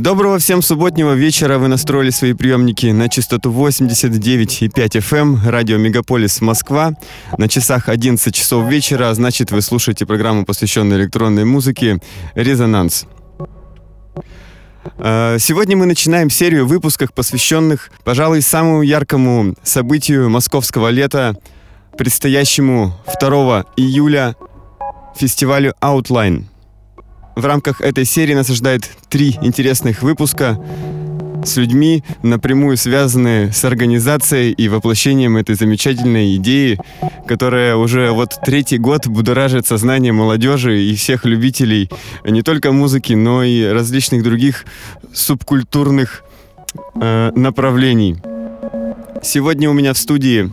Доброго всем субботнего вечера. Вы настроили свои приемники на частоту 89,5 FM, эм, радио Мегаполис Москва. На часах 11 часов вечера, а значит, вы слушаете программу, посвященную электронной музыке «Резонанс». Э, сегодня мы начинаем серию выпусков, посвященных, пожалуй, самому яркому событию московского лета, предстоящему 2 июля фестивалю Outline – в рамках этой серии нас ожидает три интересных выпуска с людьми, напрямую связанные с организацией и воплощением этой замечательной идеи, которая уже вот третий год будоражит сознание молодежи и всех любителей не только музыки, но и различных других субкультурных э, направлений. Сегодня у меня в студии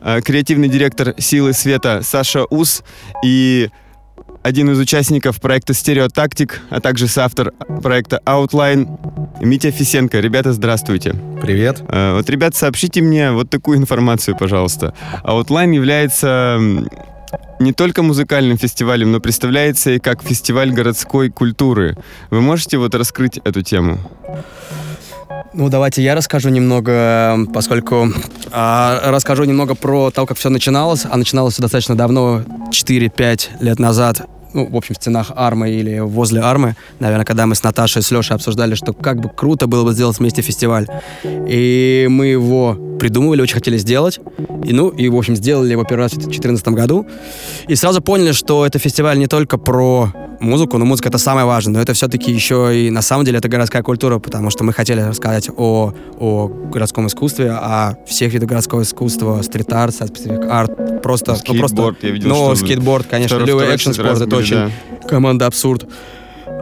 э, креативный директор «Силы света» Саша Ус и один из участников проекта «Стереотактик», а также соавтор проекта «Outline» Митя Фисенко. Ребята, здравствуйте. Привет. Э, вот, ребят, сообщите мне вот такую информацию, пожалуйста. «Outline» является не только музыкальным фестивалем, но представляется и как фестиваль городской культуры. Вы можете вот раскрыть эту тему? Ну, давайте я расскажу немного, поскольку э, расскажу немного про то, как все начиналось. А начиналось все достаточно давно, 4-5 лет назад ну, в общем, в стенах Армы или возле Армы, наверное, когда мы с Наташей, с Лешей обсуждали, что как бы круто было бы сделать вместе фестиваль. И мы его придумывали, очень хотели сделать. И, ну, и, в общем, сделали его первый раз в 2014 году. И сразу поняли, что это фестиваль не только про музыку, но музыка это самое важное, но это все-таки еще и на самом деле это городская культура, потому что мы хотели рассказать о, о городском искусстве, о всех видах городского искусства, стрит-арт, арт, просто... Скейтборд, ну, просто, я видел, Ну, что скейтборд, конечно, любой action sport, это очень... Да. Команда Абсурд.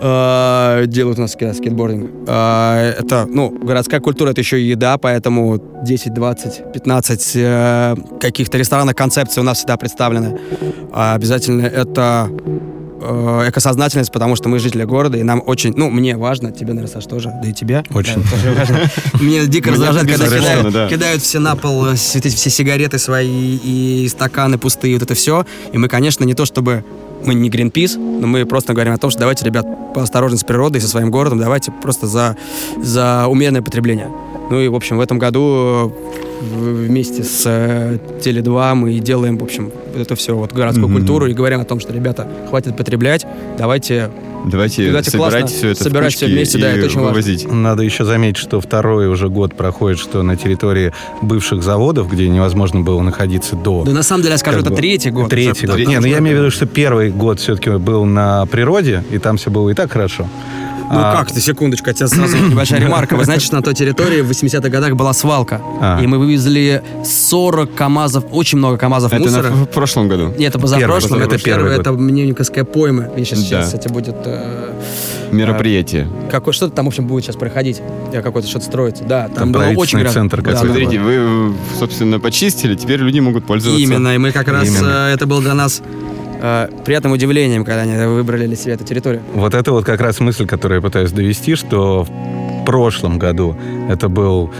Uh, делают у нас скейтбординг. Uh, это, ну, городская культура, это еще и еда, поэтому 10, 20, 15 uh, каких-то ресторанных концепций у нас всегда представлены. Uh, обязательно это Э, экосознательность, потому что мы жители города, и нам очень, ну, мне важно, тебе, наверное, Саш, тоже, да и тебе. Очень. Мне дико раздражает, когда кидают все на пол э, все сигареты свои и стаканы пустые, вот это все. И мы, конечно, не то чтобы мы не Greenpeace, но мы просто говорим о том, что давайте, ребят, поосторожнее с природой, со своим городом, давайте просто за, за умеренное потребление. Ну и, в общем, в этом году вместе с э, Теле2 мы делаем, в общем, вот это все, вот городскую mm-hmm. культуру и говорим о том, что, ребята, хватит потреблять, давайте Давайте, давайте собирать все это собирать все вместе, да, это очень вывозить. важно. Надо еще заметить, что второй уже год проходит, что на территории бывших заводов, где невозможно было находиться до... Да на самом деле, я скажу, это бы, третий год. Третий год. Не, ну я имею в виду, что первый год все-таки был на природе, и там все было и так хорошо. Ну а... как ты, секундочку, тебя сразу небольшая ремарка. Вы знаете, что на той территории в 80-х годах была свалка. А. И мы вывезли 40 КАМАЗов, очень много КАМАЗов это мусора. Это в прошлом году? Нет, это позапрошлом. Это первый Это Мневниковская пойма. И сейчас, да. сейчас, кстати, будет... Э, Мероприятие. Э, какое, что-то там, в общем, будет сейчас проходить. Какое-то что-то строится. Да, там, там было очень... центр. Да, Смотрите, вы, собственно, почистили, теперь люди могут пользоваться. Именно, и мы как раз... Именно. Э, это был для нас э, приятным удивлением, когда они выбрали для себя эту территорию. Вот это вот как раз мысль, которую я пытаюсь довести, что в прошлом году это был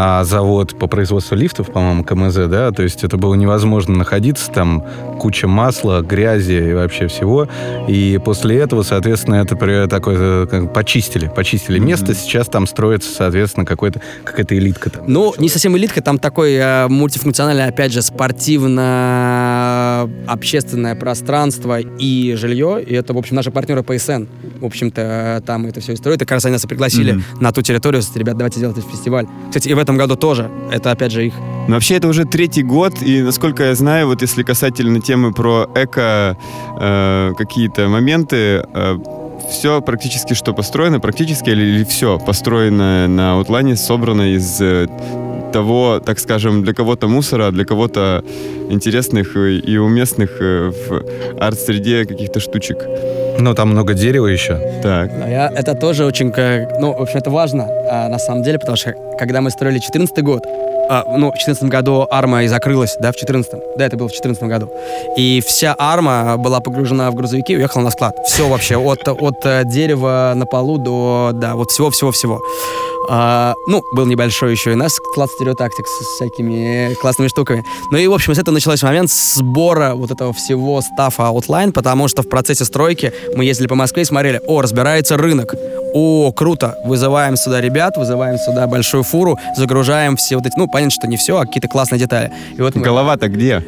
а, завод по производству лифтов, по-моему, КМЗ, да, то есть это было невозможно находиться, там куча масла, грязи и вообще всего, и после этого, соответственно, это такое, как, почистили, почистили mm-hmm. место, сейчас там строится, соответственно, какой-то, какая-то элитка там. Ну, не совсем элитка, там такой э, мультифункциональный, опять же, спортивно-общественное пространство и жилье, и это, в общем, наши партнеры ПСН, в общем-то, там это все и строят, и как раз они нас и пригласили mm-hmm. на ту территорию, ребят, давайте делать этот фестиваль. Кстати, и в этом году тоже. Это, опять же, их. Но вообще это уже третий год, и, насколько я знаю, вот если касательно темы про эко э, какие-то моменты, э, все практически что построено, практически или, или все построено на Аутлане, собрано из э, того, так скажем, для кого-то мусора, а для кого-то интересных и уместных э, в арт-среде каких-то штучек. Ну, там много дерева еще. Так. Но я, это тоже очень, как, ну, в общем, это важно а, на самом деле, потому что когда мы строили 14 год, а, ну, в 2014 году арма и закрылась, да, в 2014. Да, это было в 2014 году. И вся арма была погружена в грузовики и уехала на склад. Все вообще, от, от э, дерева на полу до, да, вот всего-всего-всего. А, ну, был небольшой еще и наш склад стереотактик с всякими классными штуками. Ну и, в общем, с этого начался момент сбора вот этого всего стафа Outline, потому что в процессе стройки мы ездили по Москве и смотрели, о, разбирается рынок, о, круто, вызываем сюда ребят, вызываем сюда большую фуру, загружаем все вот эти, ну, понятно, что не все, а какие-то классные детали. И вот мы... Голова-то где?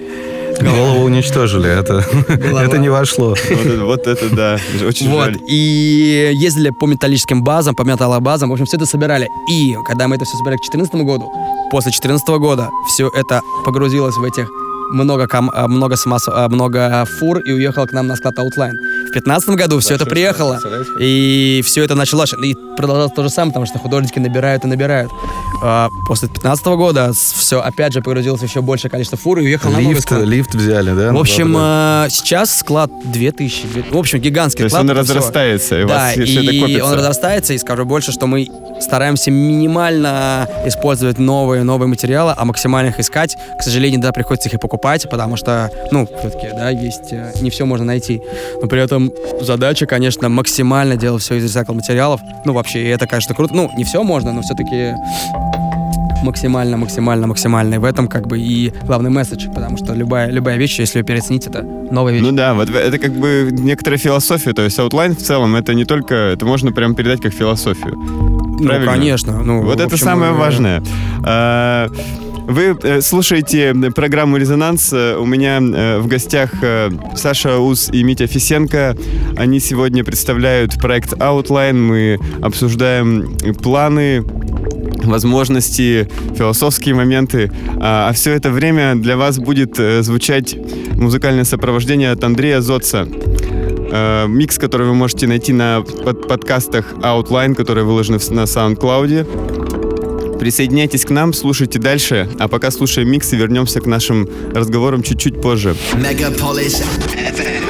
Голову уничтожили, это, это не вошло. Вот это, вот это да, очень вот. жаль. И ездили по металлическим базам, по металлобазам, в общем, все это собирали. И когда мы это все собирали к 2014 году, после 2014 года все это погрузилось в этих много, ком, э, много, самос, э, много фур и уехал к нам на склад Outline. В 2015 году все это приехало, и все это началось. И продолжалось то же самое, потому что художники набирают и набирают. А после 2015 года все, опять же, погрузилось еще большее количество фур и уехал лифт, на склад. Лифт взяли, да? В общем, э, сейчас склад 2000. В общем, гигантский То есть склад. он это всё. разрастается, и у Да, все и он разрастается, и скажу больше, что мы стараемся минимально использовать новые, новые материалы, а максимально их искать. К сожалению, да, приходится их и покупать, потому что, ну, все-таки, да, есть, э, не все можно найти. Но при этом задача, конечно, максимально делать все из ресайкл материалов. Ну, вообще, и это, конечно, круто. Ну, не все можно, но все-таки максимально, максимально, максимально. И в этом как бы и главный месседж, потому что любая, любая вещь, если ее переоценить, это новая вещь. Ну да, вот это как бы некоторая философия, то есть Outline в целом это не только, это можно прям передать как философию. Ну, правильно? конечно. Ну, Вот это общем, самое э, важное. Вы э, слушаете программу «Резонанс». Э, У меня э, в гостях Саша Ус и Митя Фисенко. Они сегодня представляют проект Outline. Мы обсуждаем планы, возможности, философские моменты. А, а все это время для вас будет звучать музыкальное сопровождение от Андрея Зотца. Микс, который вы можете найти на под- подкастах Outline, которые выложены на SoundCloud. Присоединяйтесь к нам, слушайте дальше, а пока слушаем микс и вернемся к нашим разговорам чуть-чуть позже. Megapolis when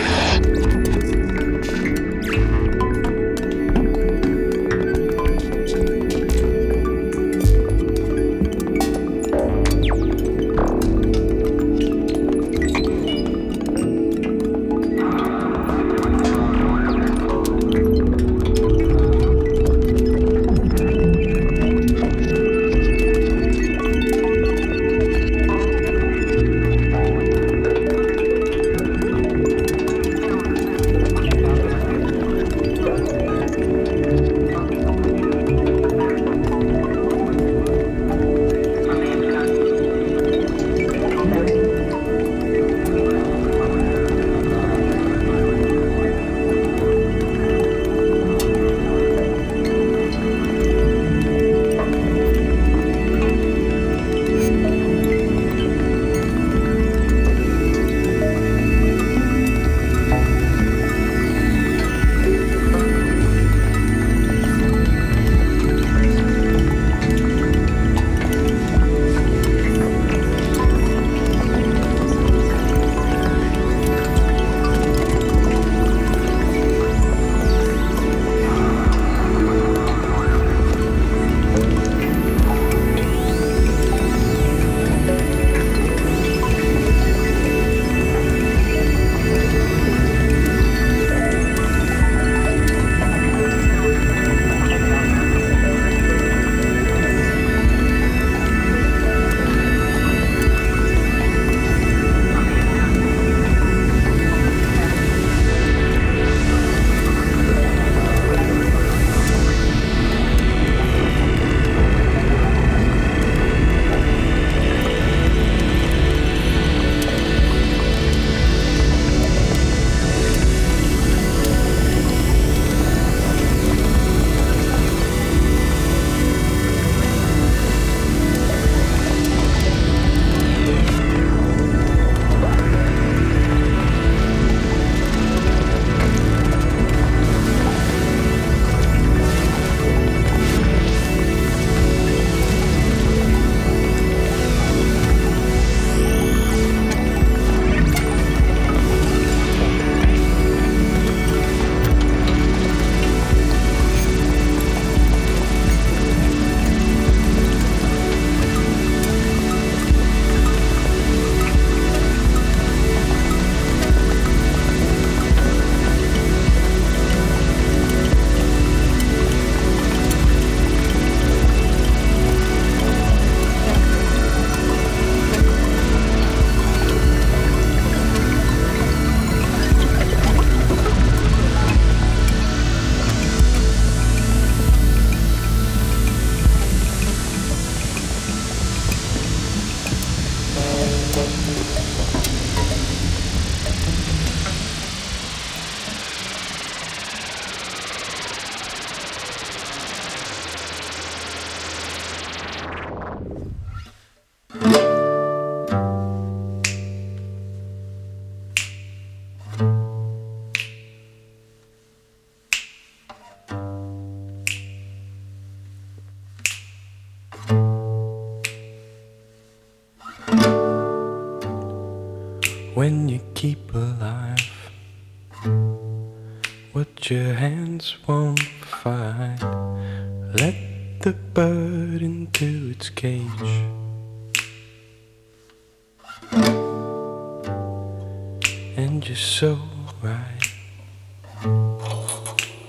You're so right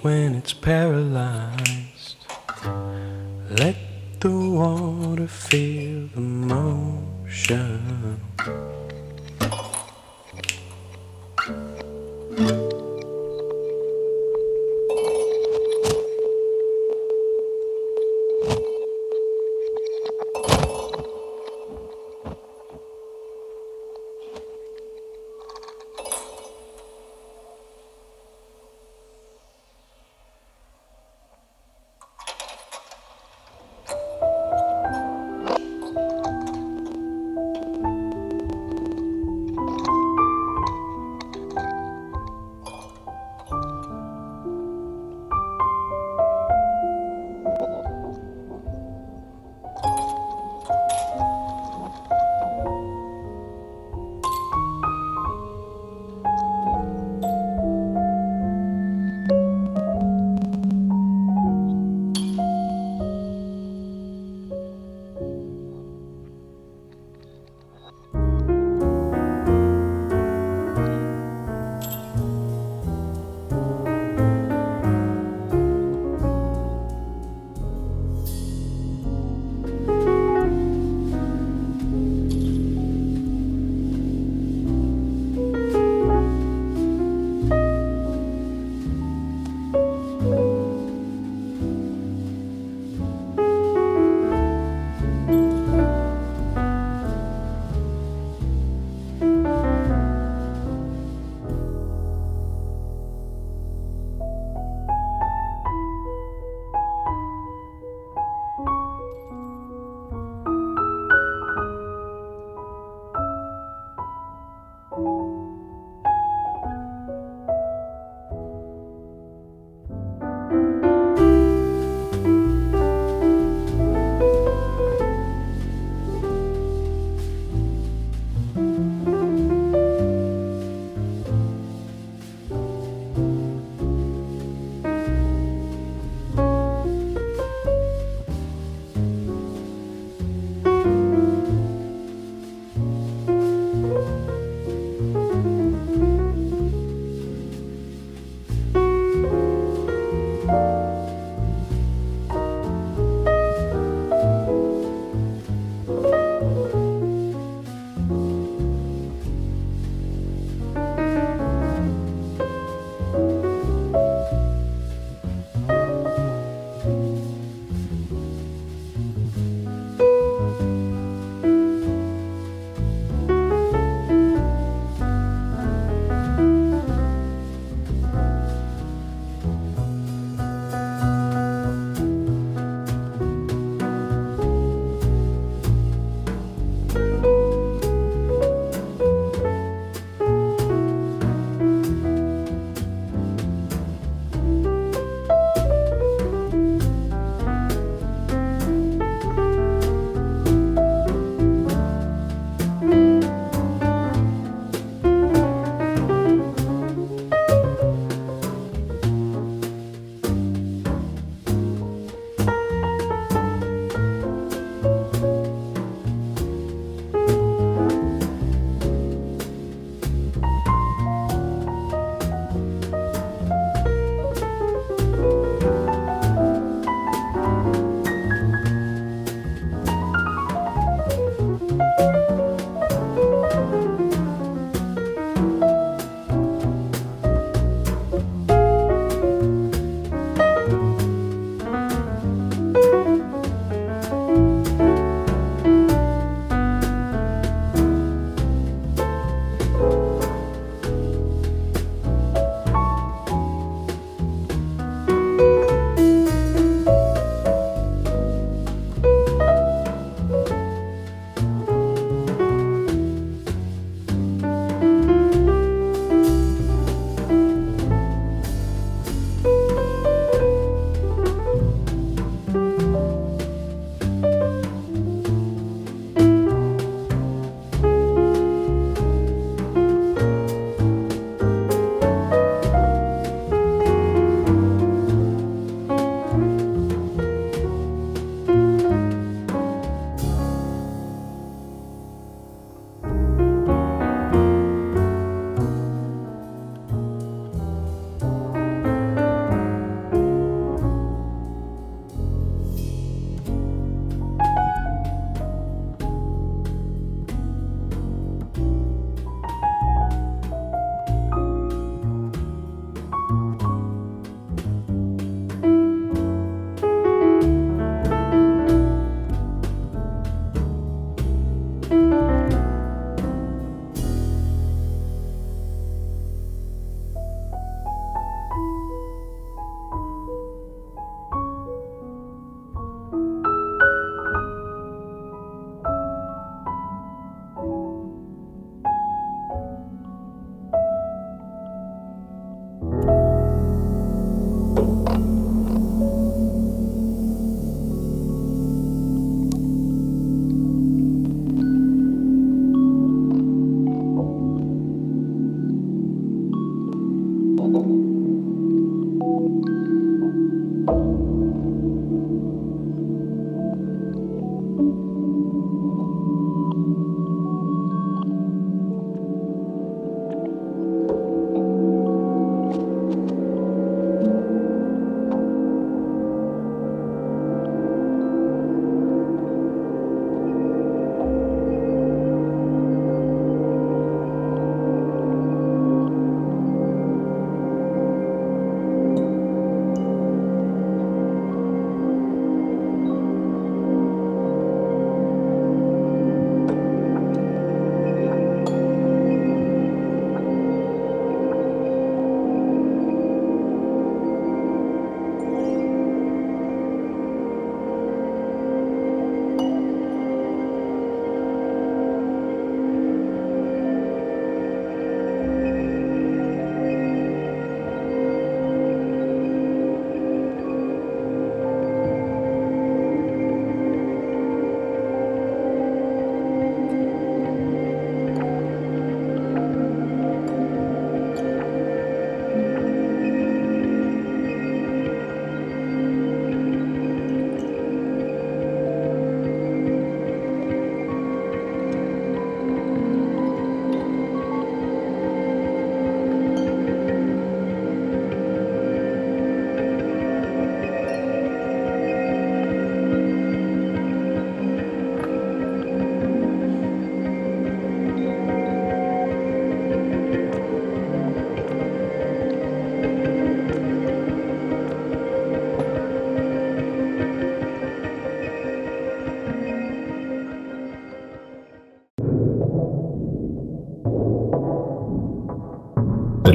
when it's paralyzed. Let the water feel the motion.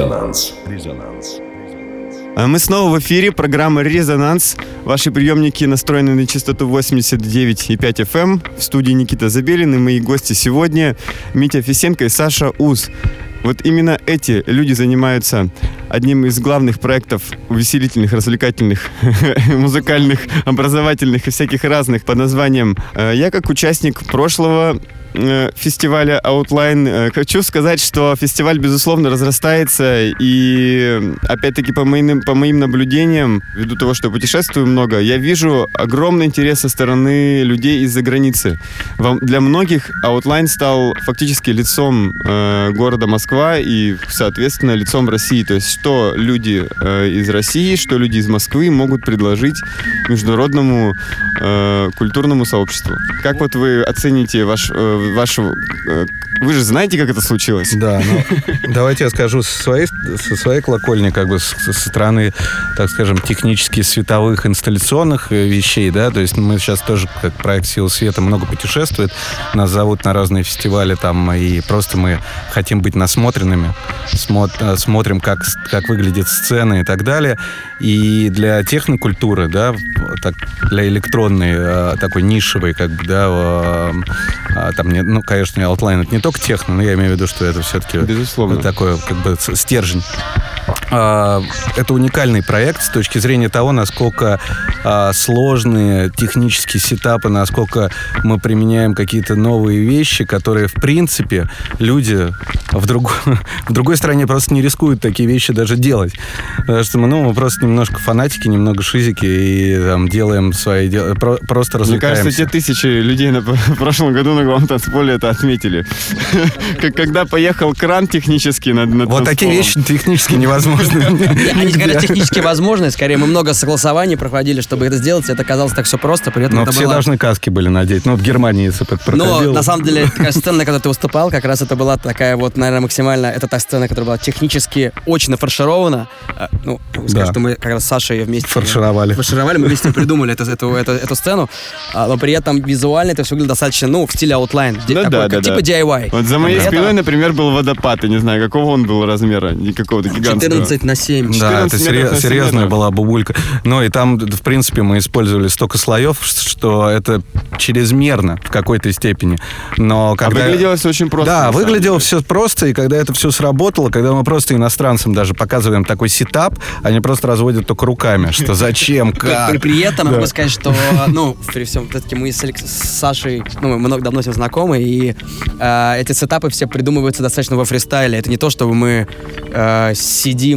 Резонанс. Резонанс. А Мы снова в эфире, программа «Резонанс». Ваши приемники настроены на частоту 89,5 FM. эм. В студии Никита Забелин и мои гости сегодня Митя Фисенко и Саша Уз. Вот именно эти люди занимаются одним из главных проектов увеселительных, развлекательных, музыкальных, образовательных и всяких разных под названием э, «Я как участник прошлого фестиваля Outline. Э, Хочу сказать, что фестиваль, безусловно, разрастается, и опять-таки по моим, по моим наблюдениям, ввиду того, что я путешествую много, я вижу огромный интерес со стороны людей из-за границы. Для многих Outline стал фактически лицом э, города Москва и, соответственно, лицом России. То есть, что люди э, из России, что люди из Москвы могут предложить международному э, культурному сообществу. Как вот вы оцените ваш, э, вашу... э, вы же знаете, как это случилось? Да, ну, давайте я скажу со своей, со своей колокольни, как бы со стороны, так скажем, технически световых инсталляционных э, вещей, да, то есть мы сейчас тоже, как проект «Сила света», много путешествует, нас зовут на разные фестивали там, и просто мы хотим быть насмотренными, Смо- э, смотрим, как, как выглядит сцена и так далее, и для технокультуры, да, так, для электронной, такой нишевой, как бы, да, там, не, ну, конечно, Outline это не только техно, но я имею в виду, что это все-таки Безусловно. такой как бы стержень. А, Это уникальный проект с точки зрения того, насколько а, сложные технические сетапы, насколько мы применяем какие-то новые вещи, которые, в принципе, люди в, друг- в другой стране просто не рискуют такие вещи даже делать. Потому что мы, ну, мы просто немножко фанатики, немного шизики и там делаем свои дела, про- просто Мне развлекаемся. кажется, те тысячи людей на, в прошлом году на главном танцполе это отметили. Когда поехал кран технический над Вот такие вещи технически невозможно. Они говорят, технически возможно, скорее мы много согласований проходили, чтобы это сделать, это казалось так все просто, при этом Но все должны каски были надеть. Ну, в Германии, если Но проходило. на самом деле такая сцена, на которой ты выступал, как раз это была такая вот, наверное, максимально, это та сцена, которая была технически очень нафарширована. А, Ну, Да. что мы как раз с Сашей ее вместе Фаршировали. фаршировали, мы вместе придумали эту, сцену, А, но при этом визуально это все выглядит достаточно, ну, в стиле Outline, Ну да, да, типа. DIY. Вот за моей спиной, например, был водопад. Я не знаю, какого он был размера. Никакого-то гигантского. 14 на 7. Да, это 14 серьез- метров на семь серьезная была бабулька. Ну и там, в принципе, мы использовали столько слоев, что это чрезмерно в какой-то степени. Но А когда... выглядело все очень просто. Да, выглядело деле. все просто, и когда это все сработало, когда мы просто иностранцам даже показываем такой сетап, они просто разводят только руками, что зачем, как. при этом я Да. могу сказать, что, ну, при всем все-таки мы с, Алекс- с Сашей, ну, мы много давно с ним знакомы, и э, эти сетапы все придумываются достаточно во фристайле. Это не то, чтобы мы э,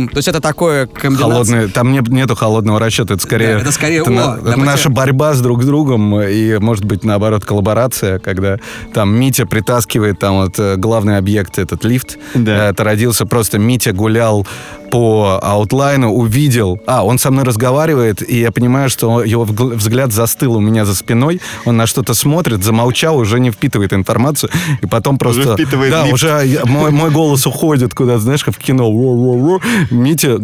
сидим. То есть это такое комбинация. Холодный, там не- нету холодного расчета, это скорее, Да, это скорее, это о, на- да, это наша борьба с друг с другом и, может быть, наоборот, коллаборация, когда там Митя притаскивает там вот э, главный объект, этот лифт. Да. Э, Это родился просто Митя гулял по аутлайну, увидел, а, он со мной разговаривает, и я понимаю, что его взгляд застыл у меня за спиной, он на что-то смотрит, замолчал, уже не впитывает информацию, и потом просто... впитывает да, лифт. уже мой, мой голос уходит куда-то, знаешь, как в кино. Митя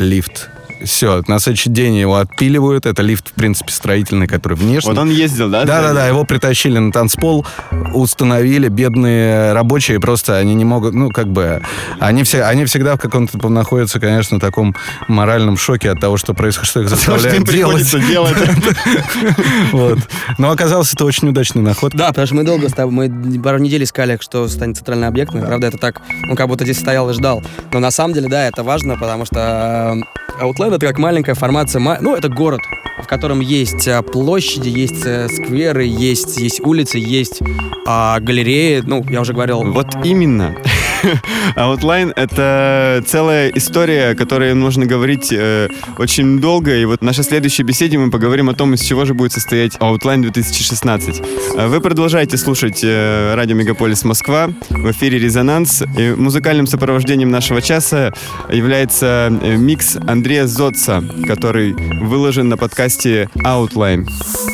лифт. Все, на следующий день его отпиливают. Это лифт, в принципе, строительный, который внешний. Вот он ездил, да? Да-да-да, его притащили на танцпол, установили, бедные рабочие просто, они не могут, ну, как бы, они, все, они всегда в каком-то находятся, конечно, таком моральном шоке от того, что происходит, что их заставляют им делать. делать. Вот. Но оказалось, это очень удачный наход. Да, потому что мы долго с тобой, мы пару недель искали, что станет центральным объектом. и, Правда, это так, ну, как будто здесь стоял и ждал. Но на самом деле, да, это важно, потому что э, Outland — это как маленькая формация, ма- ну, это город, в котором есть э, площади, есть э, скверы, есть, есть улицы, есть а, галереи. Ну, я уже говорил, Вот именно. Outline — это целая история, о которой нужно говорить э, очень долго. И вот в нашей следующей беседе мы поговорим о том, из чего же будет состоять Outline 2016. А Вы продолжаете слушать э, радио Мегаполис Москва. В эфире «Резонанс». И музыкальным сопровождением нашего часа является э, микс Андрея Зотца, который выложен на подкасте Outline.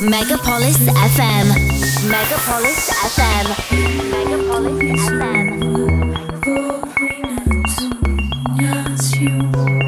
Megapolis FM. Megapolis FM. Megapolis FM. you.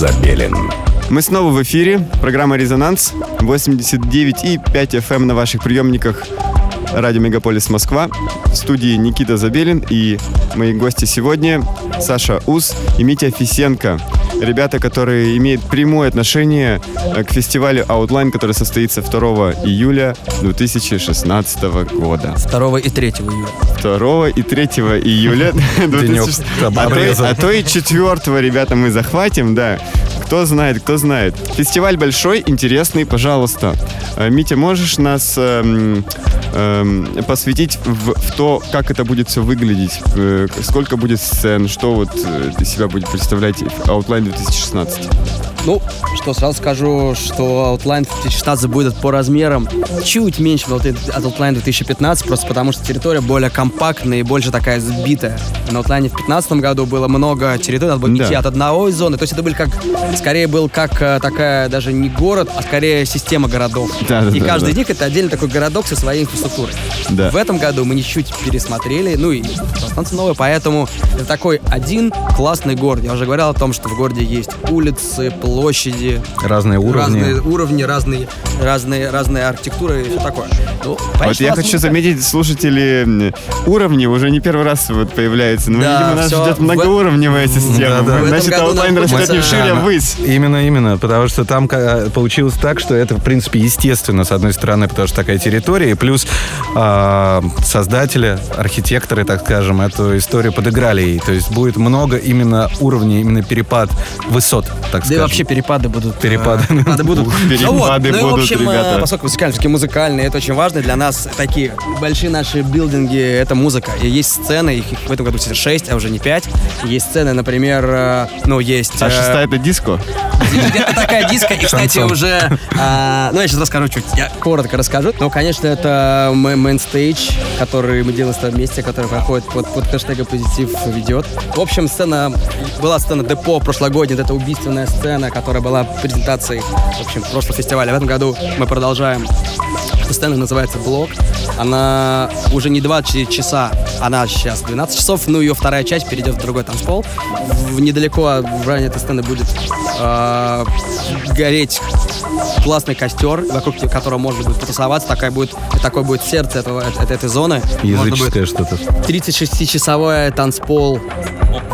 Забелин. Мы снова в эфире. Программа «Резонанс». 89,5 FM на ваших приемниках. Радио Мегаполис Москва. В студии Никита Забелин и мои гости сегодня Саша Ус и Митя Фисенко. Ребята, которые имеют прямое отношение э, к фестивалю Outline, который состоится 2 июля 2016 года. 2 и 3 июля. 2 и 3 июля. Денек 2016. А то, и- обрезал. а то и 4, ребята, мы захватим, да. Кто знает, кто знает. Фестиваль большой, интересный, пожалуйста. Э, Митя, можешь нас эм, эм, посвятить в, в то, как это будет все выглядеть? Э, Сколько будет сцен? Что вот э, из себя будет представлять Outline 2016? Ну, что сразу скажу, что Outline 2016 будет по размерам чуть меньше от Outline 2015, просто потому что территория более компактная и больше такая сбитая. На Outline в 2015 году было много территорий, надо было Да. идти от одной зоны, то есть это были как, скорее был как э, такая даже не город, а скорее система городов. Да, да, и да, каждый да. из них это отдельный такой городок со своей инфраструктурой. Да. В этом году мы чуть пересмотрели, ну и станция новая, поэтому это такой один классный город. Я уже говорил о том, что в городе есть улицы, площади, Разные уровни. разные уровни, разные, разные, разные архитектуры и все такое. Ну, Вот я хочу заметить, слушатели, уровни уже не первый раз вот появляются. Но, Да, видимо, нас всё. ждет В- многоуровневая система. В этом Значит, году нам Outline хочется- растет не вширь, а Да, ввысь. Именно, именно, потому что там ка- получилось так, что это, в принципе, естественно, с одной стороны, потому что такая территория, и плюс а, создатели, архитекторы, так скажем, эту историю подыграли ей. То есть будет много именно уровней, именно перепад высот, так Да и скажем. Вообще перепады будут. э, Перепады. перепады будут. Ну перепады ну и, в будут, общем, э, поскольку музыкальные, все-таки музыкальные, это очень важно для нас. Такие большие наши билдинги — это музыка. И есть сцены, их в этом году 6, а уже не 5. Есть сцены, например, э, ну, есть... А э, шестая это диско? где-то такая диска. И, кстати, уже... а, ну, я сейчас расскажу чуть. Я коротко расскажу. Ну, конечно, это main stage, который мы делаем с тобой вместе, который проходит под, под хэштегом «Позитив ведет». В общем, сцена... Была сцена депо прошлогодняя, эта убийственная сцена, которая была презентацией, в общем, прошлого фестиваля. В этом году мы продолжаем сцена называется «Блок». Она уже не 24 часа, она сейчас 12 часов, ну ее вторая часть перейдет в другой танцпол. В, недалеко в районе этой сцены будет э, гореть классный костер, вокруг которого можно будет потусоваться. Такая будет, такое будет сердце этого, этой, этой зоны. Языческое что-то. 36-часовой танцпол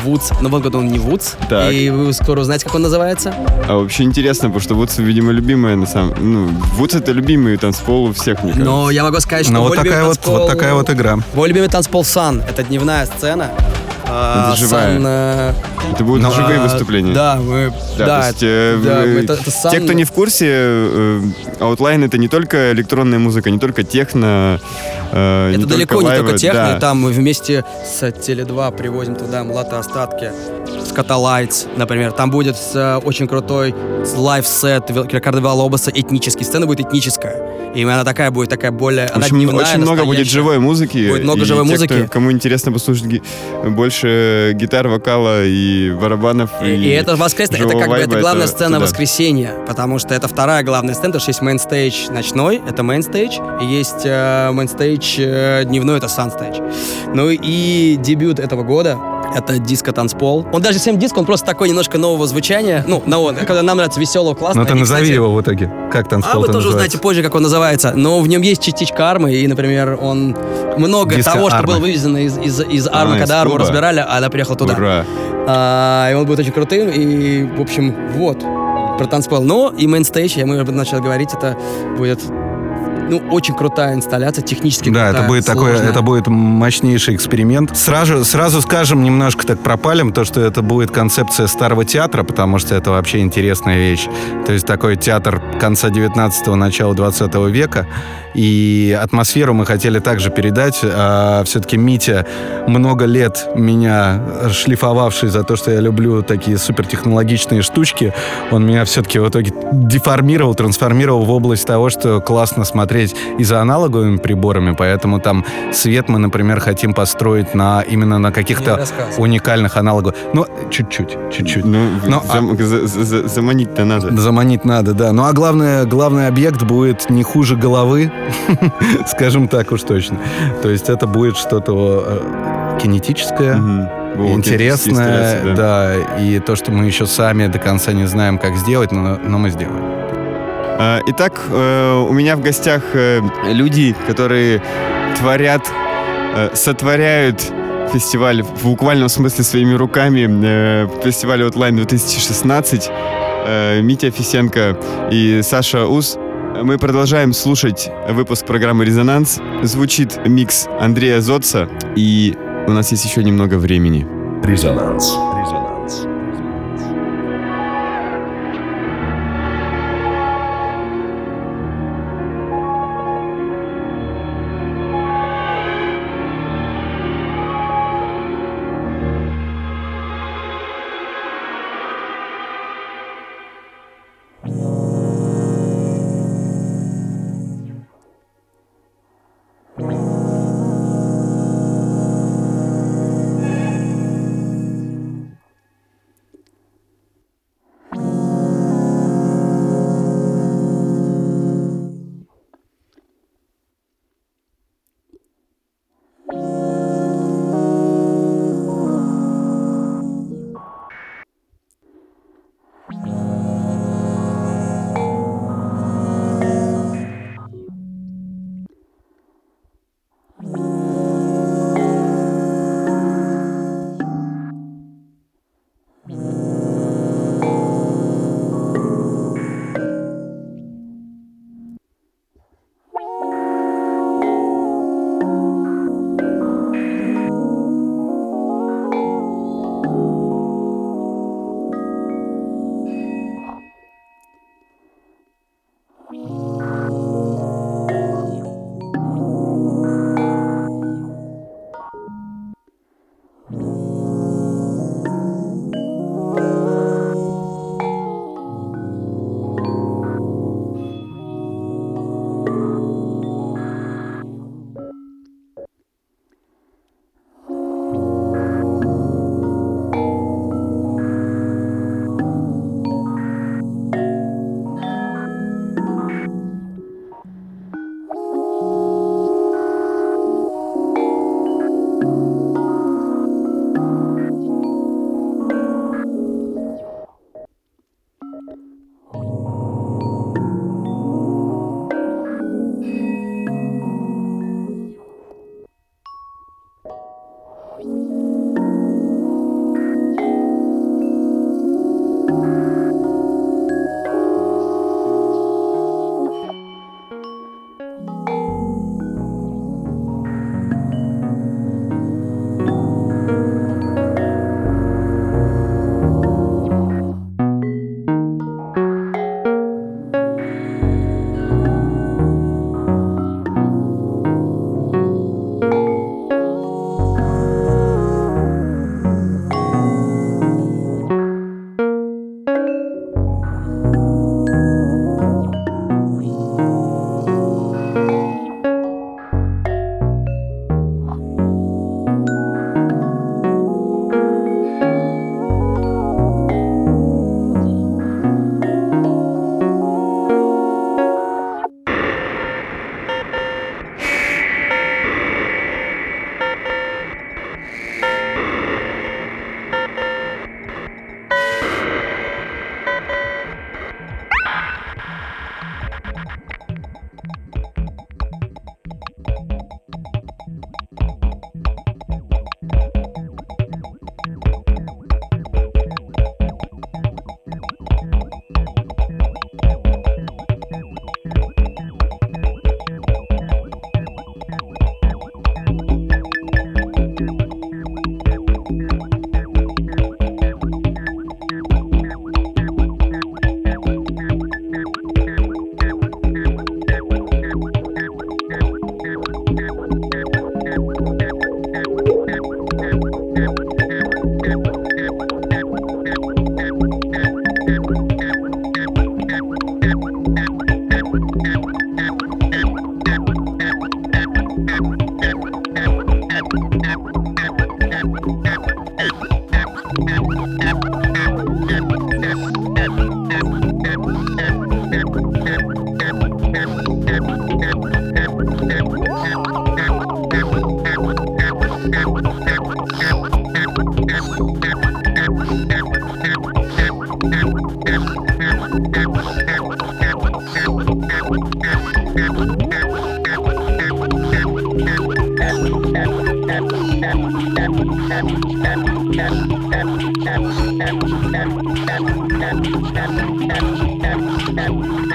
Вудс. Но в этом году он не Вудс. Так. И вы скоро узнаете, как он называется. А вообще интересно, потому что Вудс, видимо, любимая на самом... Ну, Вудс это любимый танцпол у всех, мне кажется. Но я могу сказать, что Ну, мой вот такая вот, танцпол- вот такая вот игра. Мой любимый танцпол Сан. Это дневная сцена. А, Это живая. Sun, э, Это будут ну, живые а, выступления. Да, мы... Да, то есть, э, да, вы- это- это Sun- Те, кто не в курсе, э, Outline это не только электронная музыка, не только техно, э, Это не далеко только не только техно, да. там мы вместе с Теле2 привозим туда млата остатки, Skatalites, например. Там будет э, очень крутой live set Рикардо Виллалобоса, этнический. Сцена будет этническая. И она такая будет, такая более... она Очень, дневная, очень много будет настоящая. живой музыки. Будет много живой те, музыки. кто- кому интересно послушать ги- больше гитар, вокала и барабанов. И, и это воскресное, это как бы это главная это сцена туда. воскресенья, потому что это вторая главная сцена, потому что есть main stage ночной, это main stage, и есть э, main stage э, дневной, это sun stage. Ну и дебют этого года это диско танцпол. Он даже не совсем диско, он просто такой немножко нового звучания. Ну, на он, когда нам нравится веселого, классного. Ну ты назови кстати, его в итоге. Как А танцпол вы тоже узнаете позже, как он называется. Но в нем есть частичка армы, и, например, он много Диско того, что было вывезено из, из, из А, армы, из когда арму клуба. разбирали, а она приехала туда. Ура. А, и он будет очень крутым, и, в общем, вот, про танцпол. Ну, и main stage, я мы начали говорить, это будет ну, очень крутая инсталляция, технически Да, крутая, это будет такой, сложная. это будет мощнейший эксперимент. Сразу, сразу скажем, немножко так пропалим, то, что это будет концепция старого театра, потому что это вообще интересная вещь. То есть такой театр конца 19-го, начала 20 века. И атмосферу мы хотели также передать. А, все-таки Митя много лет меня шлифовавший за то, что я люблю такие супертехнологичные штучки, он меня все-таки в итоге деформировал, трансформировал в область того, что классно смотреть и за аналоговыми приборами, поэтому там свет мы, например, хотим построить на именно на каких-то уникальных аналоговых. Ну, чуть-чуть, чуть-чуть. Ну, Ну, зам- за- за- за- заманить-то надо. Заманить надо, да. Ну а главное, главный объект будет не хуже головы, скажем так уж точно. То есть это будет что-то э, кинетическое. Во, интересное, инсталляция, да. и то, что мы еще сами до конца не знаем, как сделать, но, но мы сделаем. А, Итак, э, у меня в гостях э, люди, которые творят, э, сотворяют фестиваль в буквальном смысле своими руками. э, Фестиваль Outline 2016. э, Митя Фисенко и Саша Ус. Мы продолжаем слушать выпуск программы «Резонанс». Звучит микс Андрея Зотца, и у нас есть еще немного времени. Резонанс. Thank you.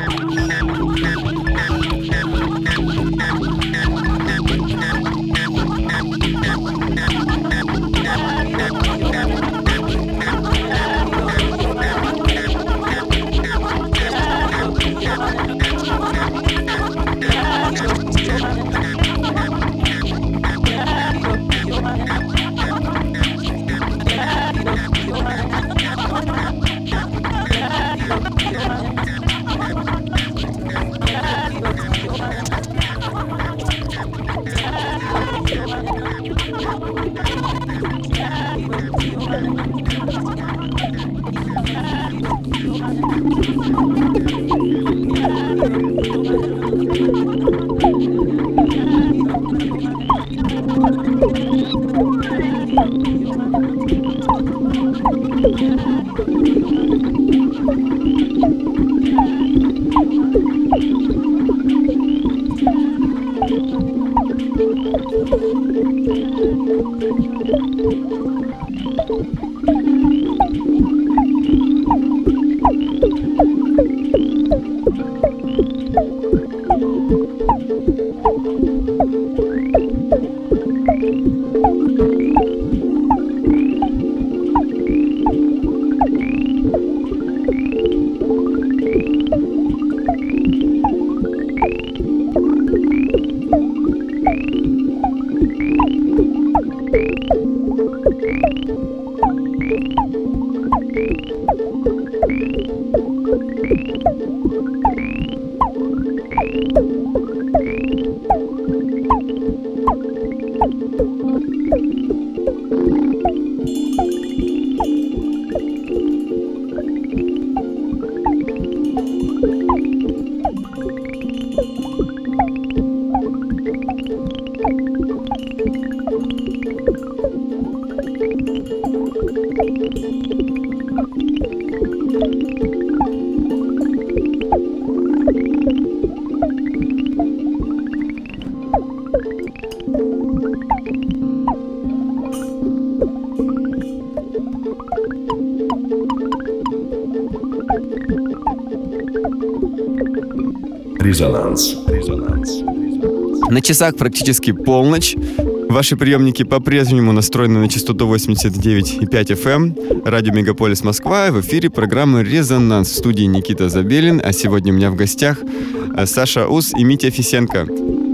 Резонанс. Резонанс. На часах практически полночь. Ваши приемники по-прежнему настроены на частоту 89,5 FM. Радио Мегаполис Москва. В эфире программы «Резонанс». В студии Никита Забелин. А сегодня у меня в гостях э, Саша Ус и Митя Фисенко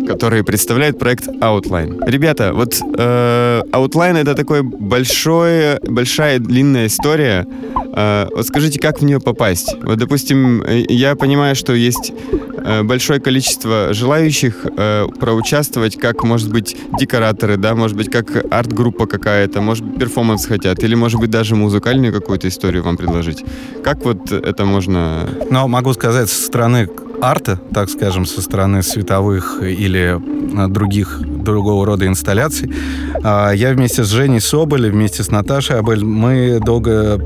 которые представляют проект Outline. Ребята, вот э, Outline это такой большой, большая длинная история. Э, вот скажите, как в нее попасть? Вот, допустим, э, я понимаю, что есть большое количество желающих э, проучаствовать, как, может быть, декораторы, да, может быть, как арт-группа какая-то, может быть, перформанс хотят, или, может быть, даже музыкальную какую-то историю вам предложить. Как вот это можно... Но могу сказать, со стороны арта, так скажем, со стороны световых или а, других другого рода инсталляций. А, Я вместе с Женей Соболь, вместе с Наташей Абель, мы долго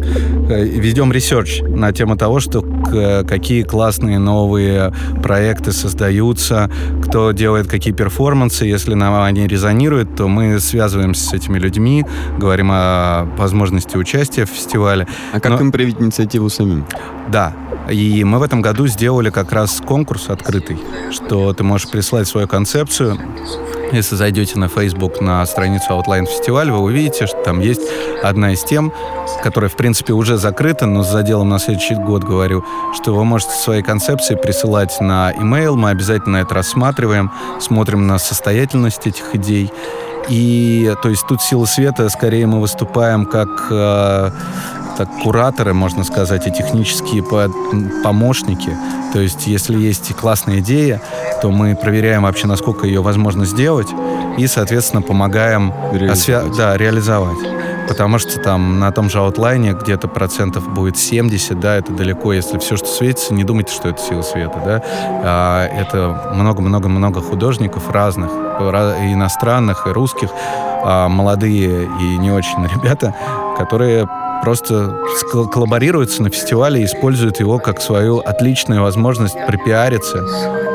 э, ведем research на тему того, что какие классные новые проекты создаются, кто делает какие перформансы. Если нам они резонируют, то мы связываемся с этими людьми, говорим о возможности участия в фестивале. А как Но- им проявить инициативу самим? Да. И мы в этом году сделали как раз конкурс открытый, что ты можешь прислать свою концепцию. Если зайдете на Facebook, на страницу Outline фестиваль, вы увидите, что там есть одна из тем, которая, в принципе, уже закрыта, но с заделом на следующий год говорю, что вы можете свои концепции присылать на email, мы обязательно это рассматриваем, смотрим на состоятельность этих идей. И, то есть, тут сила света, скорее мы выступаем как э, так, кураторы, можно сказать, и технические по- помощники. То есть, если есть классная идея, то мы проверяем вообще, насколько ее возможно сделать, и, соответственно, помогаем Реализовать. да, реализовать. Потому что там на том же аутлайне где-то процентов будет 70, да, это далеко, если все, что светится, не думайте, что это сила света, да. А, это много-много-много художников разных, и иностранных, и русских, а, молодые и не очень ребята, которые просто коллаборируются на фестивале и используют его как свою отличную возможность припиариться.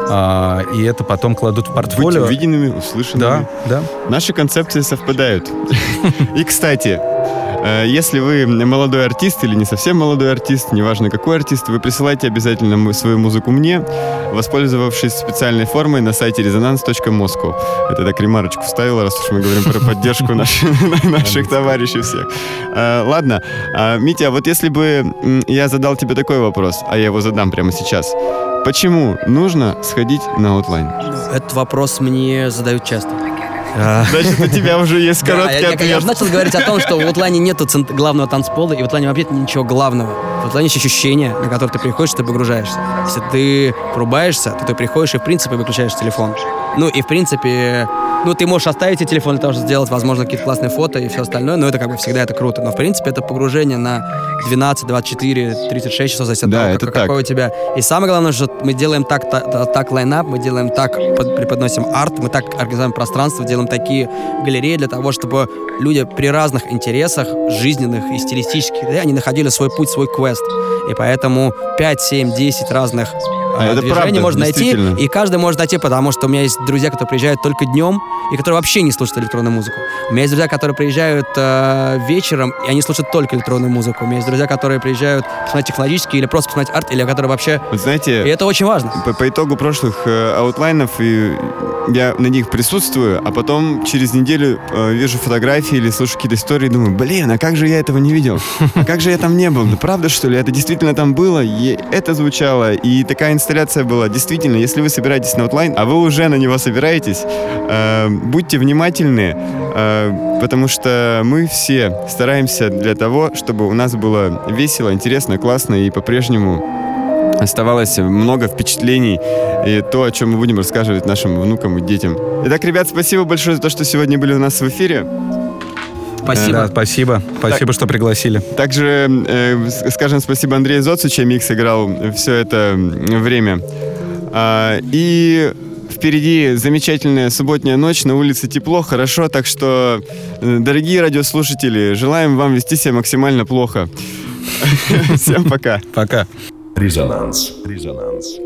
А, и это потом кладут в Быть портфолио. увиденными, услышанными. Да, да. Наши концепции совпадают. И, кстати, если вы молодой артист или не совсем молодой артист, неважно какой артист, вы присылайте обязательно свою музыку мне, воспользовавшись специальной формой на сайте resonance.moscow. Это так ремарочку вставила, раз уж мы говорим про поддержку наших, товарищей всех. Э, Ладно, А, Митя, вот если бы я задал тебе такой вопрос, а я его задам прямо сейчас. Почему нужно сходить на Outline? Этот вопрос мне задают часто. Значит, у тебя уже есть короткий я, я- я ответ. уже начал говорить о том, что в Outline е нету главного танцпола, и в Outline е вообще ничего главного. В Outline е есть ощущение, на которое ты приходишь, ты погружаешься. Если ты врубаешься, то ты приходишь и, в принципе, выключаешь телефон. Ну, и, в принципе, ну, ты можешь оставить тебе телефон для того, чтобы сделать, возможно, какие-то классные фото и все остальное, но это как бы всегда это круто. Но, в принципе, это погружение на 12, 24, 36 часов, зависит от Да, того, это как- так. какой у тебя. И самое главное, что мы делаем так, так, так лайнап, мы делаем так, под- преподносим арт, мы так организуем пространство, делаем такие галереи для того, чтобы люди при разных интересах, жизненных и стилистических, да, они находили свой путь, свой квест. И поэтому 5, 7, 10 разных А это движений правда, можно найти, и каждый может найти, потому что у меня есть друзья, которые приезжают только днем, и которые вообще не слушают электронную музыку. У меня есть друзья, которые приезжают э, вечером, и они слушают только электронную музыку. У меня есть друзья, которые приезжают посмотреть технологический или просто посмотреть арт, или которые вообще... Вот знаете, И это очень важно. по, по итогу прошлых э, Outline ов и я на них присутствую, а потом через неделю э, вижу фотографии или слышу какие-то истории и думаю, блин, а как же я этого не видел? А как же я там не был? Да правда, что ли? Это действительно там было? И это звучало, и такая инсталляция была. Действительно, если вы собираетесь на Outline, а вы уже на него собираетесь, э, будьте внимательны, э, потому что мы все стараемся для того, чтобы у нас было весело, интересно, классно и по-прежнему оставалось много впечатлений и то, о чем мы будем рассказывать нашим внукам и детям. Итак, ребят, спасибо большое за то, что сегодня были у нас в эфире. Спасибо. Да, спасибо. Спасибо, что пригласили. Также э, скажем спасибо Андрею Зоцу, чей микс играл все это время. А, и впереди замечательная субботняя ночь, на улице тепло, хорошо, так что, э, дорогие радиослушатели, желаем вам вести себя максимально плохо. Всем пока. Пока. Резонанс. Резонанс.